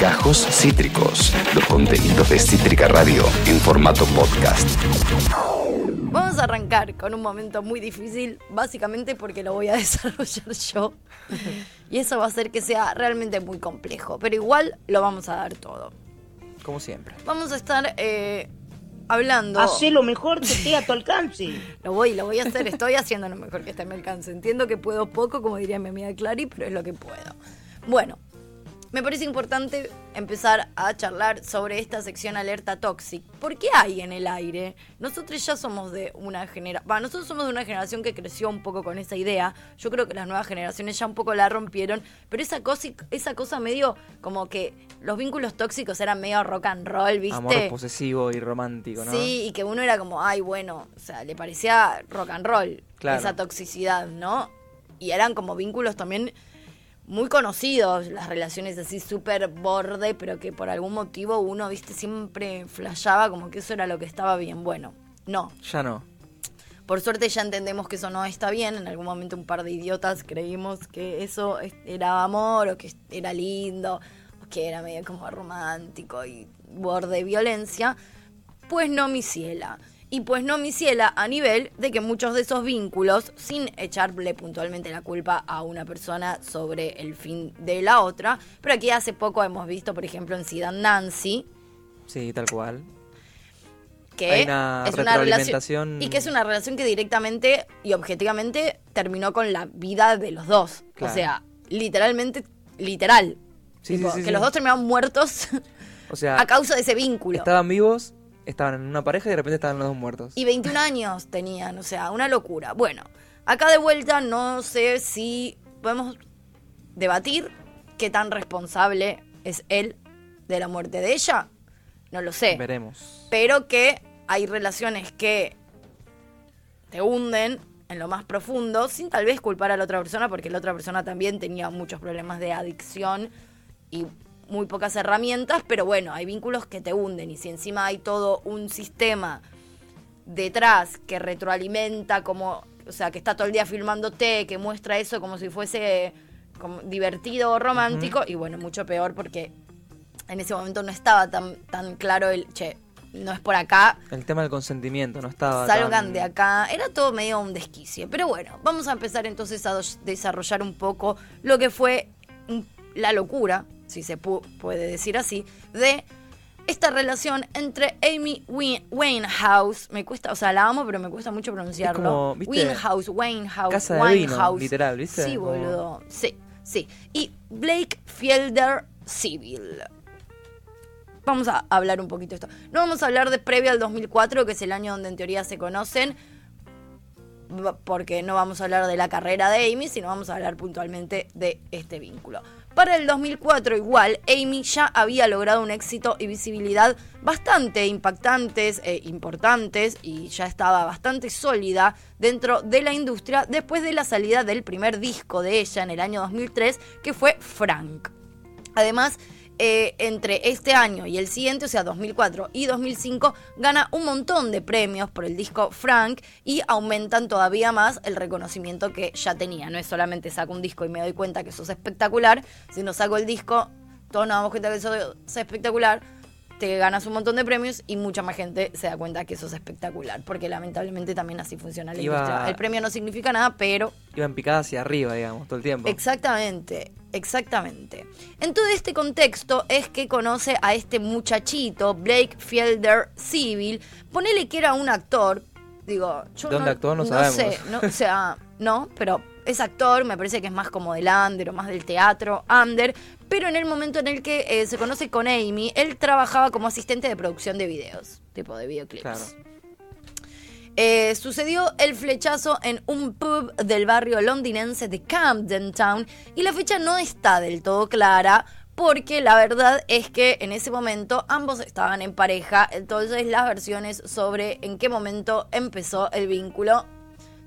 Gajos Cítricos, los contenidos de Cítrica Radio en formato podcast. Vamos a arrancar con un momento muy difícil, básicamente porque lo voy a desarrollar yo. Y eso va a hacer que sea realmente muy complejo, pero igual lo vamos a dar todo. Como siempre. Vamos a estar eh, hablando. Hacé lo mejor que esté a tu alcance. Lo voy, lo voy a hacer, estoy haciendo lo mejor que esté a mi alcance. Entiendo que puedo poco, como diría mi amiga Clary, pero es lo que puedo. Bueno, me parece importante empezar a charlar sobre esta sección alerta toxic. ¿Por qué hay en el aire? Nosotros ya somos de una generación, nosotros somos de una generación que creció un poco con esa idea. Yo creo que las nuevas generaciones ya un poco la rompieron, pero esa cosa, esa cosa medio como que los vínculos tóxicos eran medio rock and roll, ¿viste? Amor posesivo y romántico, ¿no? Sí, y que uno era como, ay, bueno, o sea, le parecía rock and roll Claro. esa toxicidad, ¿no? Y eran como vínculos también muy conocidos, las relaciones así súper borde, pero que por algún motivo uno, viste, siempre flashaba como que eso era lo que estaba bien. Bueno, no. Ya no. Por suerte ya entendemos que eso no está bien. En algún momento un par de idiotas creímos que eso es- era amor o que era lindo o que era medio como romántico y borde violencia. Pues no, mi ciela. Y pues no, mi ciela, a nivel de que muchos de esos vínculos, sin echarle puntualmente la culpa a una persona sobre el fin de la otra, pero aquí hace poco hemos visto, por ejemplo, en Sidan Nancy, Sí, tal cual. que Hay una es una relación y que es una relación que directamente y objetivamente terminó con la vida de los dos. Claro. O sea, literalmente, literal. Sí, Tipo, sí, sí, que los dos terminaron muertos O sea, a causa de ese vínculo. estaban vivos, estaban en una pareja y de repente estaban los dos muertos. Y 21 años tenían, o sea, una locura. Bueno, acá de vuelta no sé si podemos debatir qué tan responsable es él de la muerte de ella. No lo sé. Veremos. pero que hay relaciones que te hunden en lo más profundo sin tal vez culpar a la otra persona porque la otra persona también tenía muchos problemas de adicción y muy pocas herramientas, pero bueno, hay vínculos que te hunden y si encima hay todo un sistema detrás que retroalimenta como, o sea, que está todo el día filmándote, que muestra eso como si fuese como divertido o romántico y bueno, mucho peor porque en ese momento no estaba tan, tan claro el, che, no es por acá, El tema del consentimiento no estaba. salgan tan- de acá. Era todo medio un desquicie. Pero bueno, vamos a empezar entonces a desarrollar un poco lo que fue la locura, si se pu- puede decir así, de esta relación entre Amy Win- Winehouse. Me cuesta, o sea, la amo, pero me cuesta mucho pronunciarlo. Winehouse, Winehouse, Casa de vino, Winehouse. literal, ¿viste? Sí, Como- boludo. Sí, sí. Y Blake Fielder Civil vamos a hablar un poquito de esto. No vamos a hablar de previo al 2004, que es el año donde en teoría se conocen, porque no vamos a hablar de la carrera de Amy, sino vamos a hablar puntualmente de este vínculo. Para el 2004 igual, Amy ya había logrado un éxito y visibilidad bastante impactantes e importantes y ya estaba bastante sólida dentro de la industria después de la salida del primer disco de ella en el año 2003, que fue Frank. Además, eh, entre este año y el siguiente, o sea, 2004 y 2005, gana un montón de premios por el disco Frank y aumentan todavía más el reconocimiento que ya tenía. No es solamente saco un disco y me doy cuenta que sos espectacular, sino saco el disco, todos nos damos cuenta que sos espectacular, te ganas un montón de premios y mucha más gente se da cuenta que sos espectacular, porque lamentablemente también así funciona la Iba- industria. El premio no significa nada, pero Iban picadas hacia arriba, digamos, todo el tiempo. Exactamente, exactamente. En todo este contexto es que conoce a este muchachito, Blake Fielder Civil. Ponele que era un actor. Digo, yo ¿Dónde no, actuó? No no sabemos. sé, no, o sea, no, pero es actor, me parece que es más como del under o más del teatro, under. Pero en el momento en el que eh, se conoce con Amy, él trabajaba como asistente de producción de videos, tipo de videoclips. Claro. Eh, sucedió el flechazo en un pub del barrio londinense de Camden Town y la fecha no está del todo clara porque la verdad es que en ese momento ambos estaban en pareja, entonces las versiones sobre en qué momento empezó el vínculo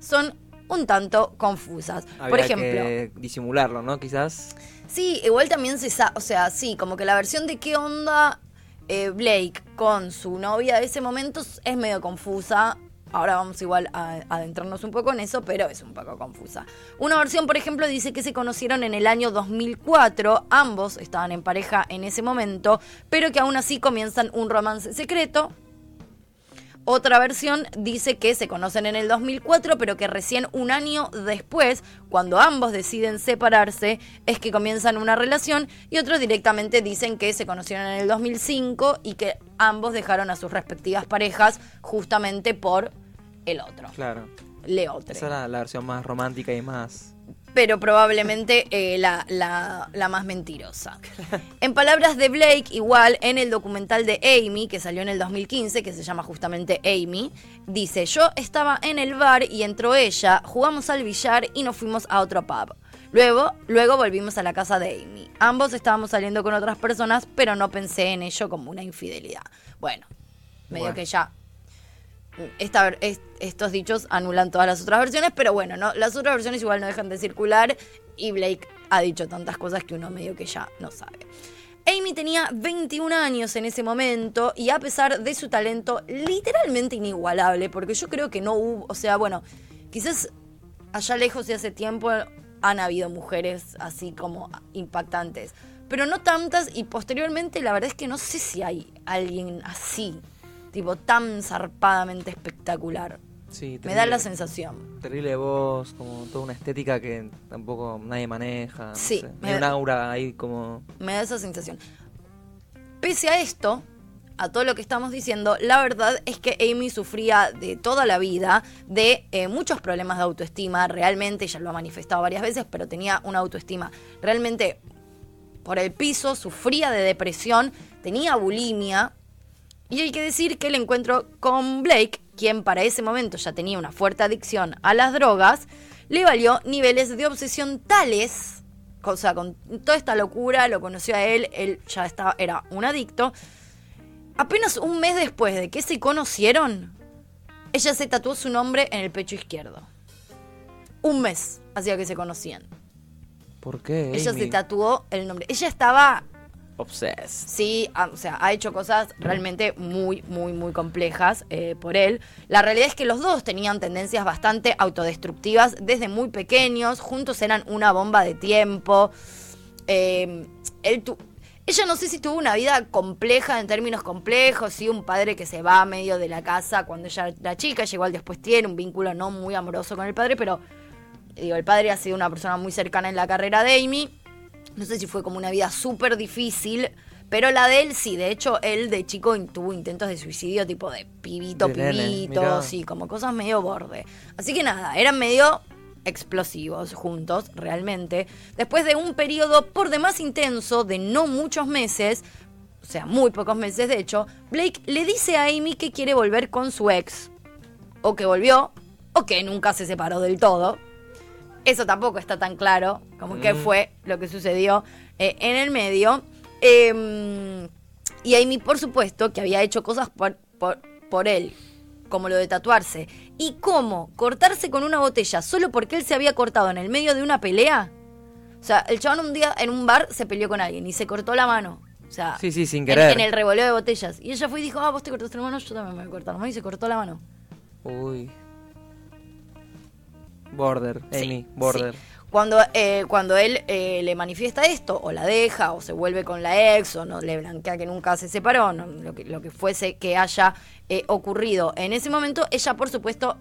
son un tanto confusas. Por ejemplo, que disimularlo, ¿no? Quizás. Sí, igual también se sabe, o sea, sí, como que la versión de qué onda eh, Blake con su novia de ese momento es medio confusa. Ahora vamos igual a adentrarnos un poco en eso, pero es un poco confusa. Una versión, por ejemplo, dice que se conocieron en el año 2004, ambos estaban en pareja en ese momento, pero que aún así comienzan un romance secreto. Otra versión dice que se conocen en el 2004, pero que recién un año después, cuando ambos deciden separarse, es que comienzan una relación. Y otros directamente dicen que se conocieron en el 2005 y que ambos dejaron a sus respectivas parejas justamente por el otro. Claro. Leotre. Esa era la versión más romántica y más. Pero probablemente eh, la, la- la más mentirosa. En palabras de Blake, igual en el documental de Amy, que salió en el 2015, que se llama justamente Amy, dice, yo estaba en el bar y entró ella, jugamos al billar y nos fuimos a otro pub. Luego, luego volvimos a la casa de Amy. Ambos estábamos saliendo con otras personas, pero no pensé en ello como una infidelidad. Bueno, medio Bueno. que ya estos dichos anulan todas las otras versiones, pero bueno, no, las otras versiones igual no dejan de circular y Blake ha dicho tantas cosas que uno medio que ya no sabe. Amy tenía 21 años en ese momento y a pesar de su talento literalmente inigualable, porque yo creo que no hubo, o sea, bueno, quizás allá lejos y hace tiempo han habido mujeres así como impactantes, pero no tantas y posteriormente la verdad es que no sé si hay alguien así, tipo tan zarpadamente espectacular. Sí, Me da la terrible- sensación. Terrible voz, como toda una estética que tampoco nadie maneja. no Sí, sé. me Hay un da- aura ahí como. Me da esa sensación. Pese a esto, a todo lo que estamos diciendo, la verdad es que Amy sufría de toda la vida de eh, muchos problemas de autoestima. Realmente, ella lo ha manifestado varias veces, pero tenía una autoestima realmente por el piso, sufría de depresión, tenía bulimia. Y hay que decir que el encuentro con Blake, quien para ese momento ya tenía una fuerte adicción a las drogas, le valió niveles de obsesión tales, o sea, con toda esta locura, lo conoció a él, él ya estaba, era un adicto. Apenas un mes después de que se conocieron, ella se tatuó su nombre en el pecho izquierdo. Un mes hacía que se conocían. ¿Por qué? Ella se tatuó el nombre. Ella estaba Obsessed. Sí, ah, o sea, ha hecho cosas realmente muy, muy, muy complejas eh, por él. La realidad es que los dos tenían tendencias bastante autodestructivas desde muy pequeños. Juntos eran una bomba de tiempo. Tu- ella no sé si tuvo una vida compleja en términos complejos, sí, un padre que se va a medio de la casa cuando ella era chica, llegó al después tiene un vínculo no muy amoroso con el padre, pero digo, el padre ha sido una persona muy cercana en la carrera de Amy. No sé si fue como una vida súper difícil, pero la de él sí. De hecho, él de chico tuvo intentos de suicidio, tipo de pibito, De pibito, sí, como cosas medio borde. Así que nada, eran medio explosivos juntos, realmente. Después de un periodo por demás intenso de no muchos meses, o sea, muy pocos meses de hecho, Blake le dice a Amy que quiere volver con su ex. O que volvió, o que nunca se separó del todo. Eso tampoco está tan claro como qué Mm. fue lo que sucedió eh, en el medio. Eh, y Amy, por supuesto, que había hecho cosas por, por, por él, como lo de tatuarse. Y cómo cortarse con una botella solo porque él se había cortado en el medio de una pelea. O sea, el chabón un día en un bar se peleó con alguien y se cortó la mano. O sea, Sí, sí, sin en- querer. En, el revoleo de botellas. Y ella fue y dijo, ah, vos te cortaste la mano, yo también me voy a cortar la mano. Y se cortó la mano. Uy. Border, Sí, Amy, border. sí. Cuando, eh, cuando él eh, le manifiesta esto, o la deja, o se vuelve con la ex, o no le blanquea que nunca se separó, no, lo, que, lo que fuese que haya eh, ocurrido en ese momento, ella por supuesto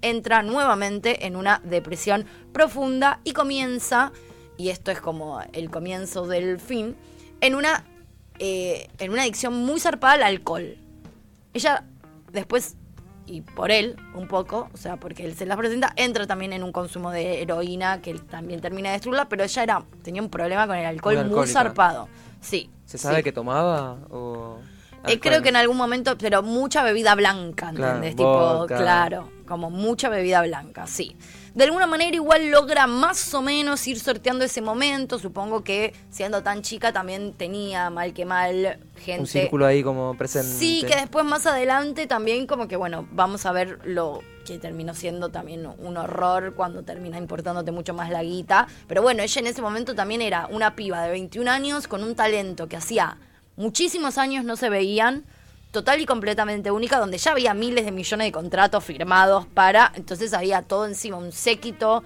entra nuevamente en una depresión profunda y comienza, y esto es como el comienzo del fin, en una, eh, en una adicción muy zarpada al alcohol. Ella después, y por él un poco, o sea, porque él se la presenta, entra también en un consumo de heroína que él también termina de destruirla, pero ella era, tenía un problema con el alcohol Muy zarpado. Sí. ¿Se sabe sí. que tomaba o...? Eh, creo que en algún momento, pero mucha bebida blanca, Claro, ¿entendés? tipo, vodka. claro, como mucha bebida blanca, sí. De alguna manera igual logra más o menos ir sorteando ese momento. Supongo que siendo tan chica también tenía mal que mal gente. Un círculo ahí como presente. Sí, que después más adelante también como que bueno, vamos a ver lo que terminó siendo también un horror cuando termina importándote mucho más la guita. Pero bueno, ella en ese momento también era una piba de 21 años con un talento que hacía muchísimos años no se veían. Total y completamente única, donde ya había miles de millones de contratos firmados para, entonces había todo encima, un séquito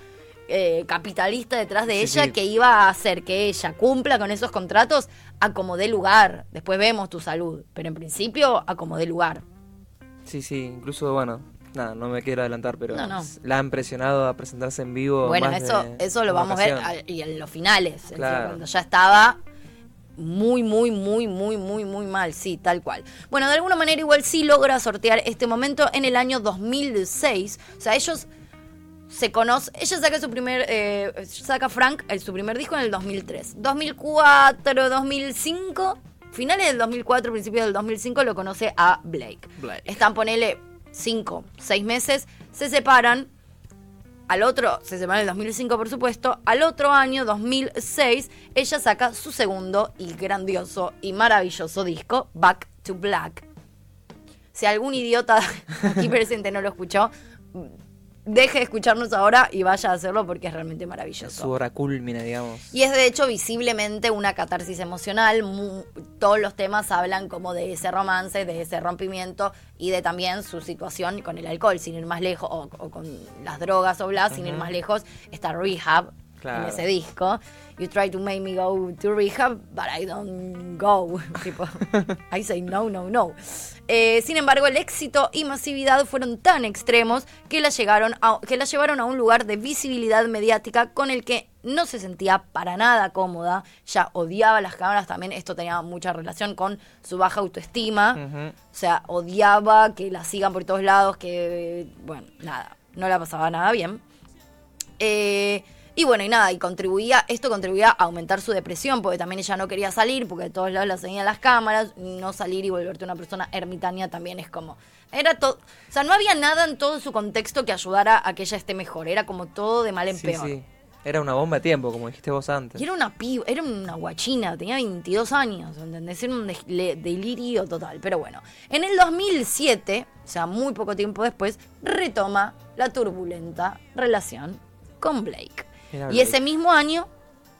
eh, capitalista detrás de Sí, ella sí. que iba a hacer que ella cumpla con esos contratos a como dé lugar. Después vemos tu salud, pero en principio a como dé lugar. Sí, sí, incluso, bueno, nada, no me quiero adelantar, pero No, no. la han presionado a presentarse en vivo. Bueno, más eso, de eso lo vamos a ver y en los finales, decir, cuando ya estaba muy, muy, muy, muy, muy, muy mal, sí, tal cual. Bueno, de alguna manera igual sí logra sortear este momento en el año 2006. O sea, ellos se conocen, ella saca su primer, eh, saca Frank el, su primer disco en el 2003. 2004, 2005, finales del 2004, principios del 2005 lo conoce a Blake. Blake. Están, ponele, 5, 6 meses, se separan. Al otro, se separan en el 2005 por supuesto, al otro año, 2006, ella saca su segundo y grandioso y maravilloso disco, Back to Black. Si algún idiota aquí presente no lo escuchó, deje de escucharnos ahora y vaya a hacerlo porque es realmente Su maravilloso. hora culmine, digamos. Y es de hecho visiblemente una catarsis emocional. mu- todos los temas hablan como de ese romance, de ese rompimiento y de también su situación con el alcohol, sin ir más lejos, o, o con las drogas o bla, sin ir más lejos, está Rehab Claro. en ese disco. You try to make me go to rehab, but I don't go. tipo, I say no, no, no. Eh, sin embargo, el éxito y masividad fueron tan extremos que la, llegaron a- que la llevaron a un lugar de visibilidad mediática con el que no se sentía para nada cómoda. Ya odiaba las cámaras, también esto tenía mucha relación con su baja autoestima. O sea, odiaba que la sigan por todos lados, que, bueno, nada, no la pasaba nada bien. Eh, y bueno, y nada, y contribuía, esto contribuía a aumentar su depresión, porque también ella no quería salir, porque de todos lados la seguían las cámaras, no salir y volverte una persona ermitaña también es como, era todo, o sea, no había nada en todo su contexto que ayudara a que ella esté mejor, era como todo de mal en Sí, peor. sí. Era una bomba de tiempo, como dijiste vos antes. Y era una piba, era una guachina, tenía 22 años, ¿entendés? Era un delirio total. Pero bueno, en el 2007, o sea, muy poco tiempo después, retoma la turbulenta relación con Blake. Mira Y ese mismo año,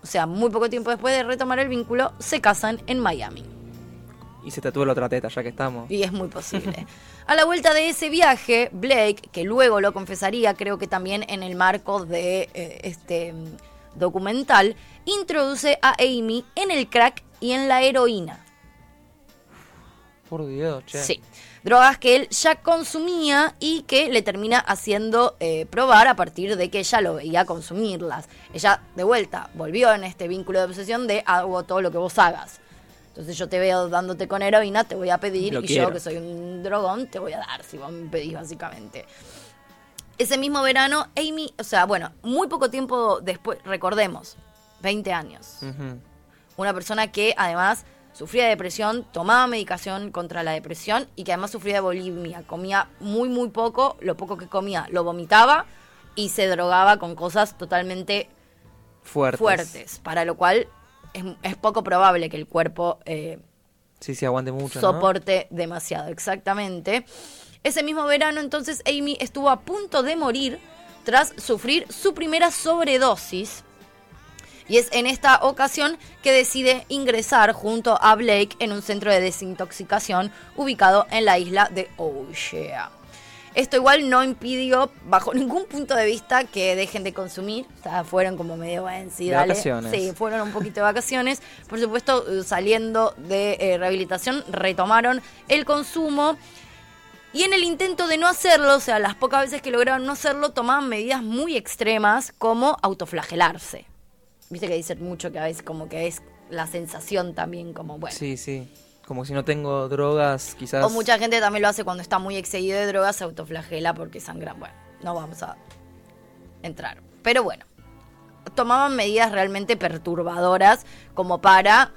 o sea, muy poco tiempo después de retomar el vínculo, se casan en Miami. Y se tatúa la otra teta, ya que estamos. Y es muy posible. A la vuelta de ese viaje, Blake, que luego lo confesaría, creo que también en el marco de eh, este documental, introduce a Amy en el crack y en la heroína. Por Dios, che. Sí. Drogas que él ya consumía y que le termina haciendo eh, probar a partir de que ella lo veía consumirlas. Ella, de vuelta, volvió en este vínculo de obsesión de hago todo lo que vos hagas. Entonces yo te veo dándote con heroína, te voy a pedir Lo y quiero. yo que soy un drogón te voy a dar si vos me pedís básicamente. Ese mismo verano, Amy, o sea, bueno, muy poco tiempo después, recordemos, 20 años. Una persona que además sufría de depresión, tomaba medicación contra la depresión y que además sufría de bulimia. Comía muy, muy poco, lo poco que comía lo vomitaba y se drogaba con cosas totalmente Fuertes. fuertes, para lo cual es, es poco probable que el cuerpo eh, Sí, sí, aguante mucho, ¿no? soporte demasiado, exactamente. Ese mismo verano, entonces, Amy estuvo a punto de morir tras sufrir su primera sobredosis. Y es en esta ocasión que decide ingresar junto a Blake en un centro de desintoxicación ubicado en la isla de Oshea. Esto igual no impidió, bajo ningún punto de vista, que dejen de consumir. O sea, fueron como medio, bueno, sí, De dale. vacaciones. Sí, fueron un poquito de vacaciones. Por supuesto, saliendo de eh, rehabilitación, retomaron el consumo. Y en el intento de no hacerlo, o sea, las pocas veces que lograron no hacerlo, tomaban medidas muy extremas como autoflagelarse. Viste que dicen mucho que a veces como que es la sensación también como, bueno. Sí, sí. Como si no tengo drogas, quizás. O mucha gente también lo hace cuando está muy excedido de drogas, se autoflagela porque sangran. Bueno, no vamos a entrar. Pero bueno, tomaban medidas realmente perturbadoras como para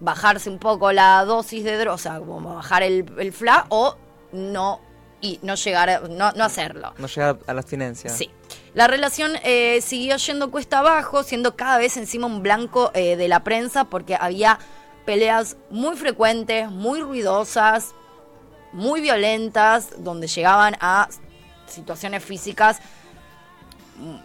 bajarse un poco la dosis de droga, o sea, como bajar el, el FLA o no, y no llegar, a- no, no hacerlo. No llegar a la abstinencia. Sí. La relación eh, siguió yendo cuesta abajo, siendo cada vez encima un blanco eh, de la prensa porque había peleas muy frecuentes, muy ruidosas, muy violentas, donde llegaban a situaciones físicas mm,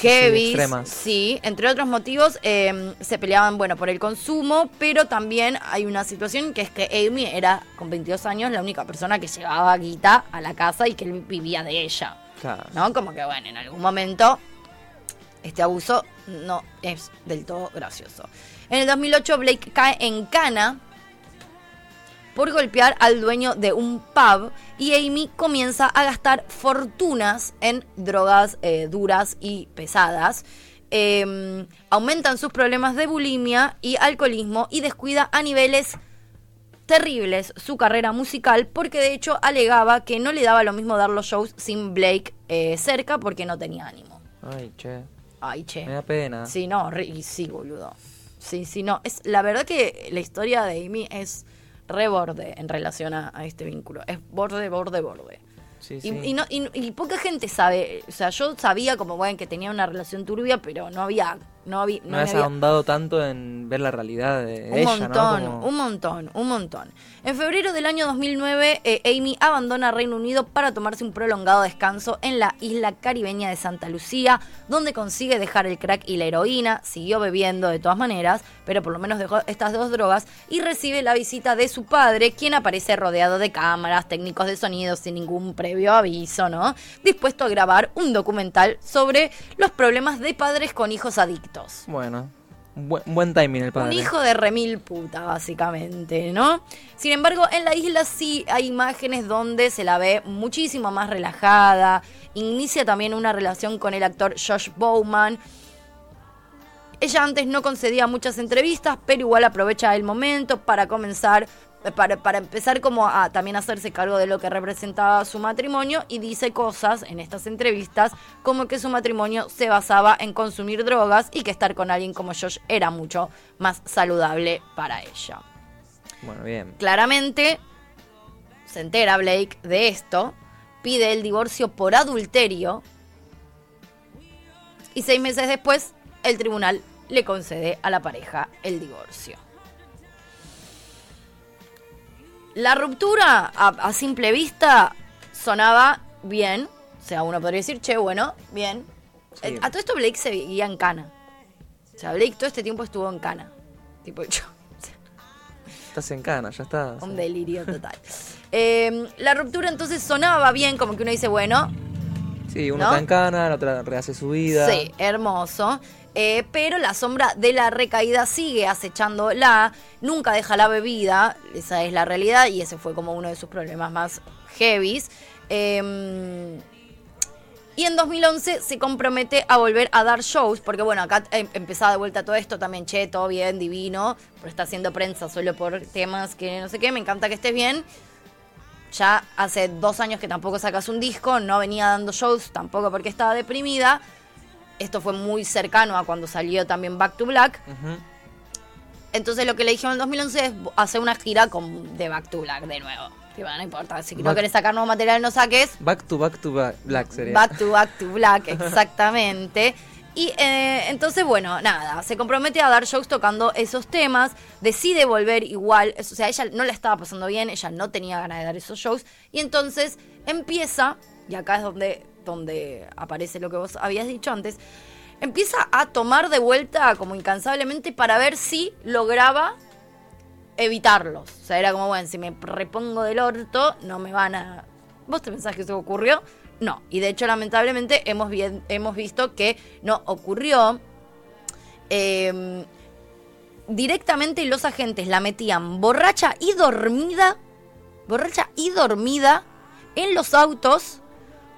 heavy. extremas. Sí, entre otros motivos eh, se peleaban, bueno, por el consumo, pero también hay una situación que es que Amy era, con 22 años, la única persona que llevaba guita a la casa y que él vivía de ella. ¿No? Como que, bueno, en algún momento este abuso no es del todo gracioso. En el 2008 Blake cae en cana por golpear al dueño de un pub y Amy comienza a gastar fortunas en drogas eh, duras y pesadas. Eh, aumentan sus problemas de bulimia y alcoholismo y descuida a niveles terribles su carrera musical porque de hecho alegaba que no le daba lo mismo dar los shows sin Blake eh, cerca porque no tenía ánimo. Ay, che. Ay, che. Me da pena. Sí, no, re- y sí, boludo. Sí, sí, no. Es, la verdad que la historia de Amy es re borde en relación a, a este vínculo. Es borde, borde, borde. Sí, Y, sí. y no, y, y poca gente sabe, o sea, yo sabía como, bueno, que tenía una relación turbia, pero no había, no había, no había- ahondado tanto en ver la realidad de un ella, montón, ¿no? Como- un montón, un montón. En febrero del año 2009, eh, Amy abandona Reino Unido para tomarse un prolongado descanso en la isla caribeña de Santa Lucía, donde consigue dejar el crack y la heroína, siguió bebiendo de todas maneras, pero por lo menos dejó estas dos drogas, y recibe la visita de su padre, quien aparece rodeado de cámaras, técnicos de sonido sin ningún previo aviso, ¿no? Dispuesto a grabar un documental sobre los problemas de padres con hijos adictos. Bueno, un buen, buen timing el padre. Un hijo de remil puta, básicamente, ¿no? Sin embargo, en la isla sí hay imágenes donde se la ve muchísimo más relajada. Inicia también una relación con el actor Josh Bowman. Ella antes no concedía muchas entrevistas, pero igual aprovecha el momento para comenzar, para, para empezar como a también hacerse cargo de lo que representaba su matrimonio y dice cosas en estas entrevistas como que su matrimonio se basaba en consumir drogas y que estar con alguien como Josh era mucho más saludable para ella. Bueno, bien. Claramente se entera Blake de esto, pide el divorcio por adulterio y seis meses después el tribunal le concede a la pareja el divorcio. La ruptura a, a simple vista sonaba bien, o sea, uno podría decir, che, bueno, bien. Sí. Eh, A todo esto Blake se veía en cana. O sea, Blake todo este tiempo estuvo en cana. Tipo, yo, Estás en cana, ya está. un delirio total. Eh, la ruptura entonces sonaba bien, como que uno dice, bueno, Sí, uno ¿No? está en cana, la otra rehace su vida. sí, hermoso. Eh, pero la sombra de la recaída sigue acechándola, nunca deja la bebida, esa es la realidad y ese fue como uno de sus problemas más heavies. Eh, y en 2011 se compromete a volver a dar shows, porque bueno, acá em- empezaba de vuelta todo esto también, che, todo bien, divino, pero está haciendo prensa solo por temas que no sé qué, me encanta que estés bien. Ya hace dos años que tampoco sacas un disco, no venía dando shows, tampoco porque estaba deprimida. Esto fue muy cercano a cuando salió también Back to Black. Entonces lo que le dijeron en 2011 es hacer una gira con, de Back to Black de nuevo. Tipo, no importa, si no querés sacar nuevo material, no saques. Back to back to black sería. Back to Back to Black, exactamente. Y eh, entonces, bueno, nada, se compromete a dar shows tocando esos temas, decide volver igual, o sea, ella no la estaba pasando bien, ella no tenía ganas de dar esos shows, y entonces empieza, y acá es donde, donde aparece lo que vos habías dicho antes, empieza a tomar de vuelta como incansablemente para ver si lograba evitarlos. O sea, era como, bueno, si me repongo del orto, no me van a... ¿Vos te pensás que eso ocurrió? No. Y de hecho, lamentablemente, hemos, bien- hemos visto que no ocurrió. Eh, directamente los agentes la metían borracha y dormida, borracha y dormida en los autos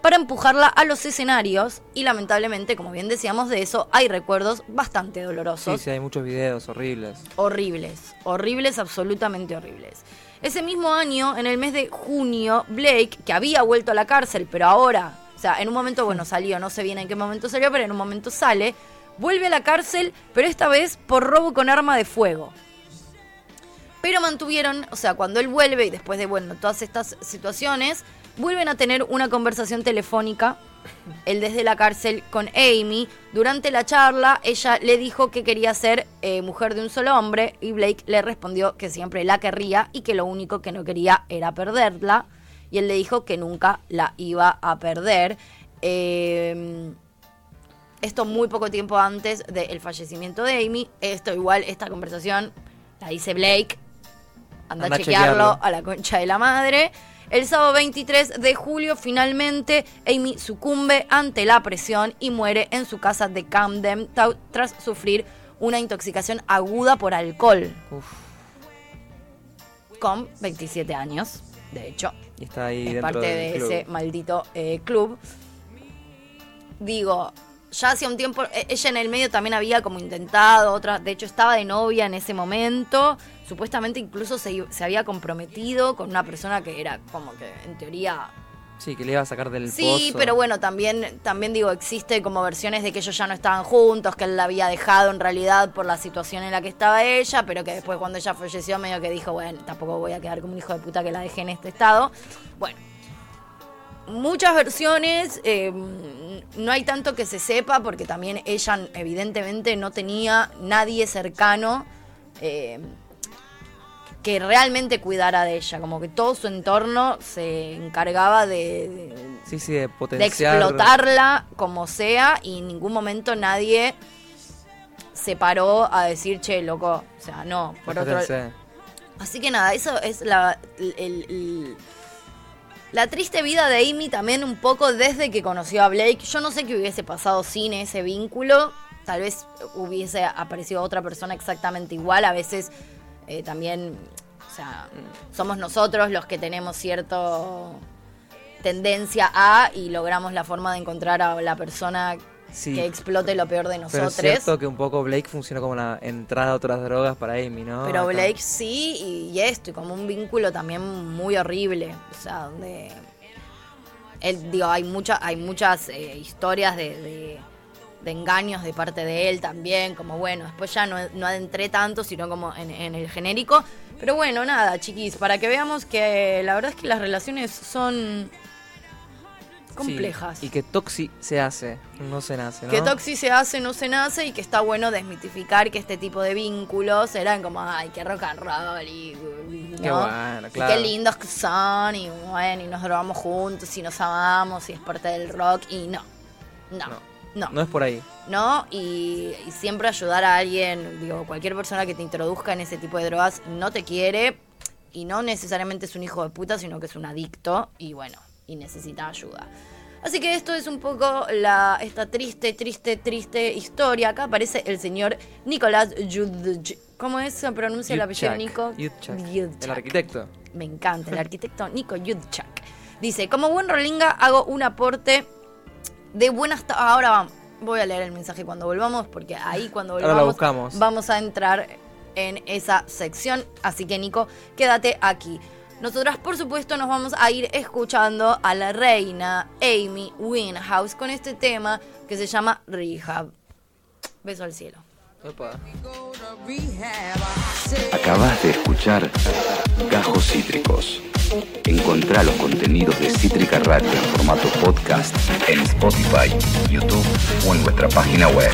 para empujarla a los escenarios y lamentablemente, como bien decíamos de eso, hay recuerdos bastante Sí, dolorosos sí, hay muchos videos horribles. horribles, horribles, absolutamente horribles. Ese mismo año, en el mes de junio, Blake, que había vuelto a la cárcel, pero ahora, o sea, en un momento, bueno, salió, no sé bien en qué momento salió, pero en un momento sale, vuelve a la cárcel, pero esta vez por robo con arma de fuego. Pero mantuvieron, o sea, cuando él vuelve y después de, bueno, todas estas situaciones, vuelven a tener una conversación telefónica, él desde la cárcel con Amy. Durante la charla, ella le dijo que quería ser eh, mujer de un solo hombre y Blake le respondió que siempre la querría y que lo único que no quería era perderla. Y él le dijo que nunca la iba a perder. Eh, Esto muy poco tiempo antes del fallecimiento de Amy. Esto igual, esta conversación la dice Blake. Anda, Anda a a chequearlo chequearlo. a la concha de la madre. El sábado 23 de julio, finalmente, Amy sucumbe ante la presión y muere en su casa de Camden tau- tras sufrir una intoxicación aguda por alcohol. Uf, Con 27 años, de hecho. y está ahí es parte de club. ese maldito eh, club. Digo, ya hacía un tiempo, e- ella en el medio también había como intentado, otra, de hecho estaba de novia en ese momento, supuestamente incluso se, se había comprometido con una persona que era como que en teoría... Sí, que le iba a sacar del Sí, pozo. pero bueno, también, también digo, existe como versiones de que ellos ya no estaban juntos, que él la había dejado en realidad por la situación en la que estaba ella, pero que después cuando ella falleció medio que dijo, bueno, tampoco voy a quedar como un hijo de puta que la dejé en este estado. Bueno, muchas versiones, eh, no hay tanto que se sepa porque también ella evidentemente no tenía nadie cercano eh, que realmente cuidara de ella, como que todo su entorno se encargaba de- de Sí, sí, de de potenciar. explotarla como sea y en ningún momento nadie se paró a decir, che, loco, o sea, no, por otro Fíjense. Así que nada, eso es la, el- el- la triste vida de Amy también un poco desde que conoció a Blake. Yo no sé qué hubiese pasado sin ese vínculo. Tal vez hubiese aparecido otra persona exactamente igual. A veces eh, también, o sea, somos nosotros los que tenemos cierto tendencia a y logramos la forma de encontrar a la persona Sí. que explote lo peor de Pero nosotros. es cierto que un poco Blake funciona como la entrada a otras drogas para Amy, ¿no? Pero Acá. Blake sí, y, y esto, y como un vínculo también muy horrible. O sea, donde. Él, digo, hay, mucha, hay muchas eh, historias de, de- de engaños de parte de él también. Como bueno, después ya no, no adentré tanto, sino como en, en el genérico. Pero bueno, nada, chiquis, para que veamos que la verdad es que las relaciones son Sí, complejas. Y que Toxi se hace, no se nace, ¿no? Que Toxi se hace, no se nace y que está bueno desmitificar que este tipo de vínculos eran como, ay, qué rock and roll y, Qué lindos que son y bueno, y nos drogamos juntos y nos amamos y es parte del rock y no, no, no. No. No es por ahí. ¿no? Y, y siempre ayudar a alguien, digo, cualquier persona que te introduzca en ese tipo de drogas no te quiere y no necesariamente es un hijo de puta, sino que es un adicto y bueno, y necesita ayuda. Así que esto es un poco la, esta triste, triste, triste historia. Acá aparece el señor Nicolás Yudch. ¿Cómo es? ¿Se pronuncia el apellido Nico? Yudchak, Yudchak. El arquitecto. Me encanta, el arquitecto Nico Yudchak. Dice, como buen rolinga hago un aporte de buenas... Ahora vamos, voy a leer el mensaje cuando volvamos, porque ahí cuando Ahora volvamos lo buscamos. vamos a entrar en esa sección. Así que Nico, quédate aquí. Nosotras, por supuesto, nos vamos a ir escuchando a la reina Amy Winehouse con este tema que se llama Rehab. Beso al cielo. Opa. Acabas de escuchar Gajos Cítricos. Encontrá los contenidos de Cítrica Radio en formato podcast en Spotify, YouTube o en nuestra página web.